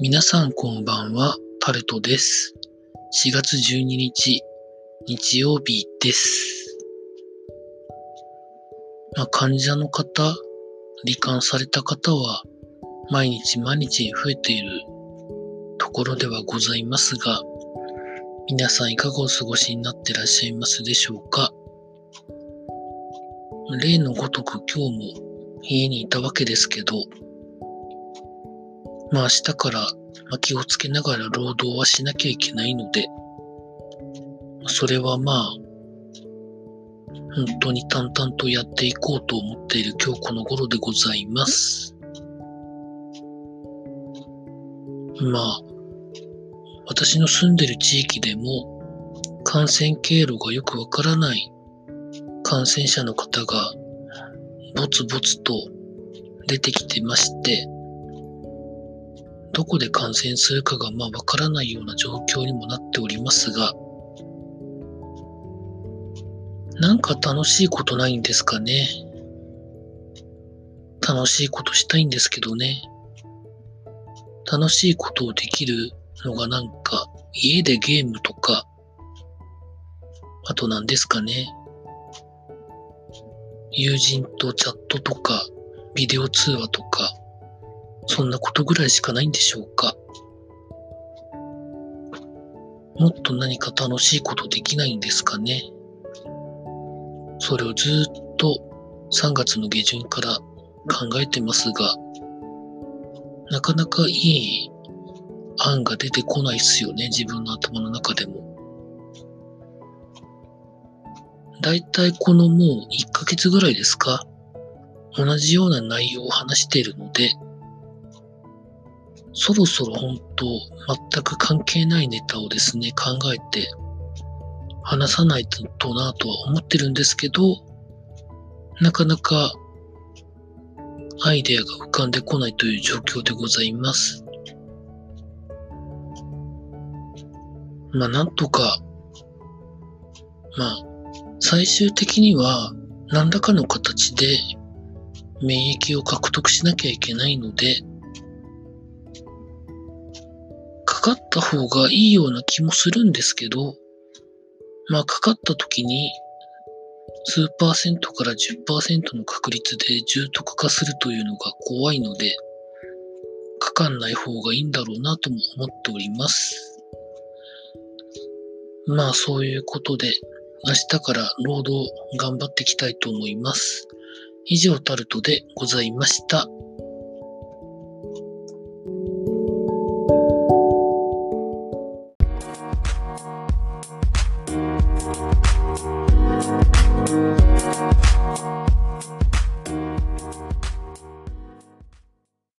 皆さんこんばんは、タルトです。4月12日、日曜日です。まあ、患者の方、罹患された方は、毎日毎日増えているところではございますが、皆さんいかがお過ごしになってらっしゃいますでしょうか？例のごとく今日も家にいたわけですけど、まあ明日から気をつけながら労働はしなきゃいけないので、それはまあ、本当に淡々とやっていこうと思っている今日この頃でございます。まあ、私の住んでる地域でも感染経路がよくわからない感染者の方がぼつぼつと出てきてまして、どこで感染するかがまあわからないような状況にもなっておりますが、なんか楽しいことないんですかね？楽しいことしたいんですけどね。楽しいことをできるのがなんか家でゲームとか、あと何ですかね？友人とチャットとか、ビデオ通話とか、そんなことぐらいしかないんでしょうか。もっと何か楽しいことできないんですかね。それをずっと3月の下旬から考えてますが、なかなかいい案が出てこないっすよね、自分の頭の中でも。だいたいこのもう1ヶ月ぐらいですか？同じような内容を話しているので、そろそろ本当全く関係ないネタをですね、考えて話さないとなとは思ってるんですけど、なかなかアイデアが浮かんでこないという状況でございます。まあなんとか、まあ最終的には何らかの形で免疫を獲得しなきゃいけないので、かった方がいいような気もするんですけど、まあかかった時に数パーセントから10%の確率で重篤化するというのが怖いので、かかんない方がいいんだろうなとも思っております。まあそういうことで、明日から労働頑張っていきたいと思います。以上タルトでございました。